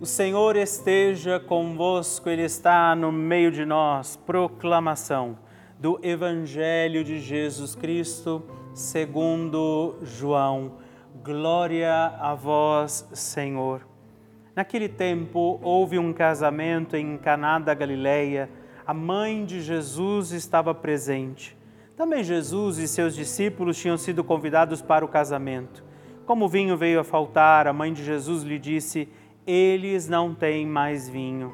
O Senhor esteja convosco, Ele está no meio de nós. Proclamação do Evangelho de Jesus Cristo, segundo João. Glória a vós, Senhor. Naquele tempo houve um casamento em Caná da Galileia. A mãe de Jesus estava presente. Também Jesus e seus discípulos tinham sido convidados para o casamento. Como o vinho veio a faltar, a mãe de Jesus lhe disse: eles não têm mais vinho.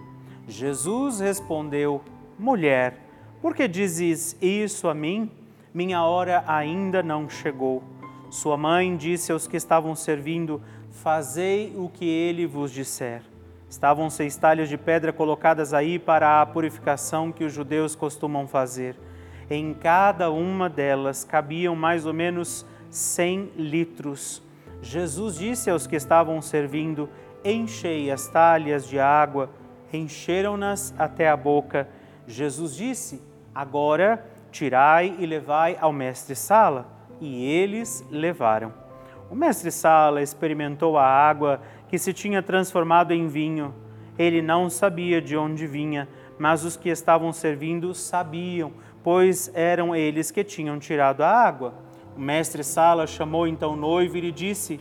Jesus respondeu: Mulher, por que dizes isso a mim? Minha hora ainda não chegou. Sua mãe disse aos que estavam servindo: Fazei o que ele vos disser. Estavam seis talhas de pedra colocadas aí para a purificação que os judeus costumam fazer. Em cada uma delas cabiam mais ou menos cem litros. Jesus disse aos que estavam servindo: enchei as talhas de água, encheram-nas até a boca. Jesus disse: Agora tirai e levai ao mestre-sala. E eles levaram. O mestre-sala experimentou a água que se tinha transformado em vinho. Ele não sabia de onde vinha, mas os que estavam servindo sabiam, pois eram eles que tinham tirado a água. O mestre-sala chamou então o noivo e lhe disse: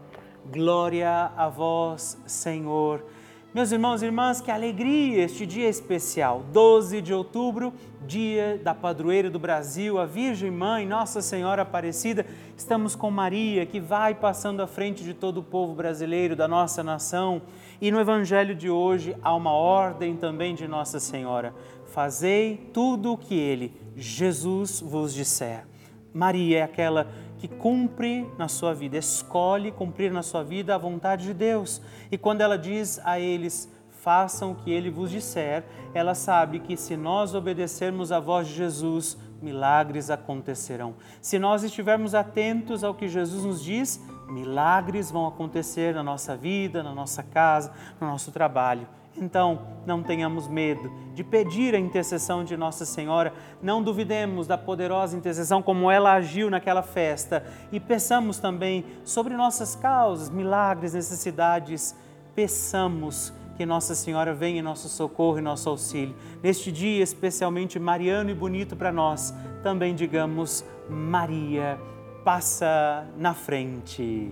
Glória a vós, Senhor. Meus irmãos e irmãs, que alegria este dia especial, 12 de outubro, dia da padroeira do Brasil, a Virgem Mãe, Nossa Senhora Aparecida. Estamos com Maria, que vai passando à frente de todo o povo brasileiro, da nossa nação. E no Evangelho de hoje há uma ordem também de Nossa Senhora: fazei tudo o que Ele, Jesus, vos disser. Maria é aquela que cumpre na sua vida, escolhe cumprir na sua vida a vontade de Deus. E quando ela diz a eles, façam o que ele vos disser, ela sabe que se nós obedecermos à voz de Jesus, milagres acontecerão. Se nós estivermos atentos ao que Jesus nos diz, milagres vão acontecer na nossa vida, na nossa casa, no nosso trabalho. Então, não tenhamos medo de pedir a intercessão de Nossa Senhora, não duvidemos da poderosa intercessão como ela agiu naquela festa. E peçamos também sobre nossas causas, milagres, necessidades, peçamos que Nossa Senhora venha em nosso socorro e nosso auxílio. Neste dia especialmente mariano e bonito para nós, também digamos Maria, passa na frente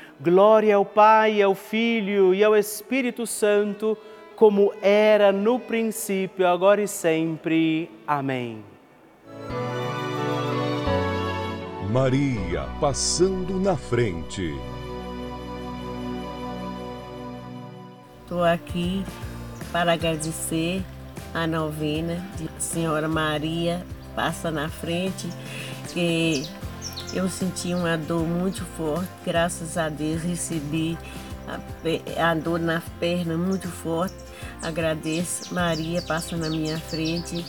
Glória ao Pai, ao Filho e ao Espírito Santo, como era no princípio, agora e sempre. Amém. Maria passando na frente. Estou aqui para agradecer a novena de Senhora Maria passa na frente, que eu senti uma dor muito forte, graças a Deus recebi a, a dor na perna muito forte. Agradeço, Maria passa na minha frente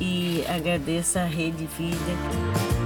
e agradeço a Rede Vida.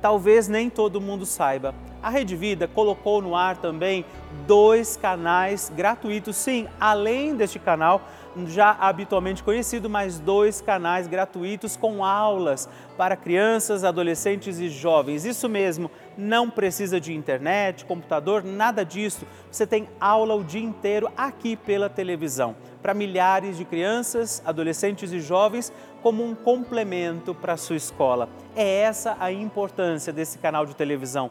talvez nem todo mundo saiba a Rede Vida colocou no ar também dois canais gratuitos, sim, além deste canal já habitualmente conhecido, mais dois canais gratuitos com aulas para crianças, adolescentes e jovens. Isso mesmo, não precisa de internet, computador, nada disso. Você tem aula o dia inteiro aqui pela televisão para milhares de crianças, adolescentes e jovens como um complemento para a sua escola. É essa a importância desse canal de televisão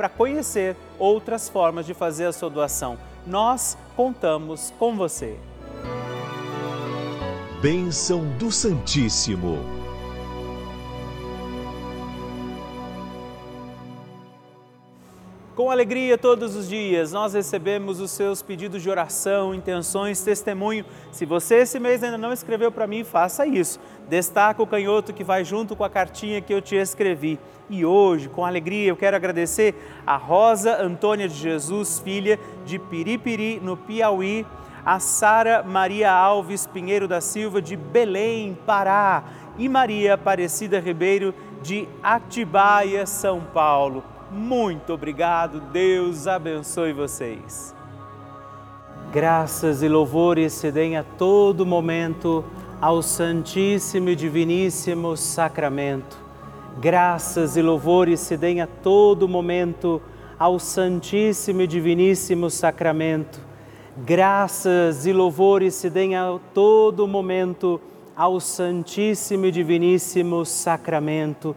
para conhecer outras formas de fazer a sua doação. Nós contamos com você. Bênção do Santíssimo. Com alegria todos os dias, nós recebemos os seus pedidos de oração, intenções, testemunho. Se você esse mês ainda não escreveu para mim, faça isso. Destaca o canhoto que vai junto com a cartinha que eu te escrevi. E hoje, com alegria, eu quero agradecer a Rosa Antônia de Jesus, filha de Piripiri, no Piauí, a Sara Maria Alves Pinheiro da Silva, de Belém, Pará, e Maria Aparecida Ribeiro, de Atibaia, São Paulo. Muito obrigado, Deus abençoe vocês. Graças e louvores se deem a todo momento ao Santíssimo e Diviníssimo Sacramento. Graças e louvores se deem a todo momento ao Santíssimo e Diviníssimo Sacramento. Graças e louvores se deem a todo momento ao Santíssimo e Diviníssimo Sacramento.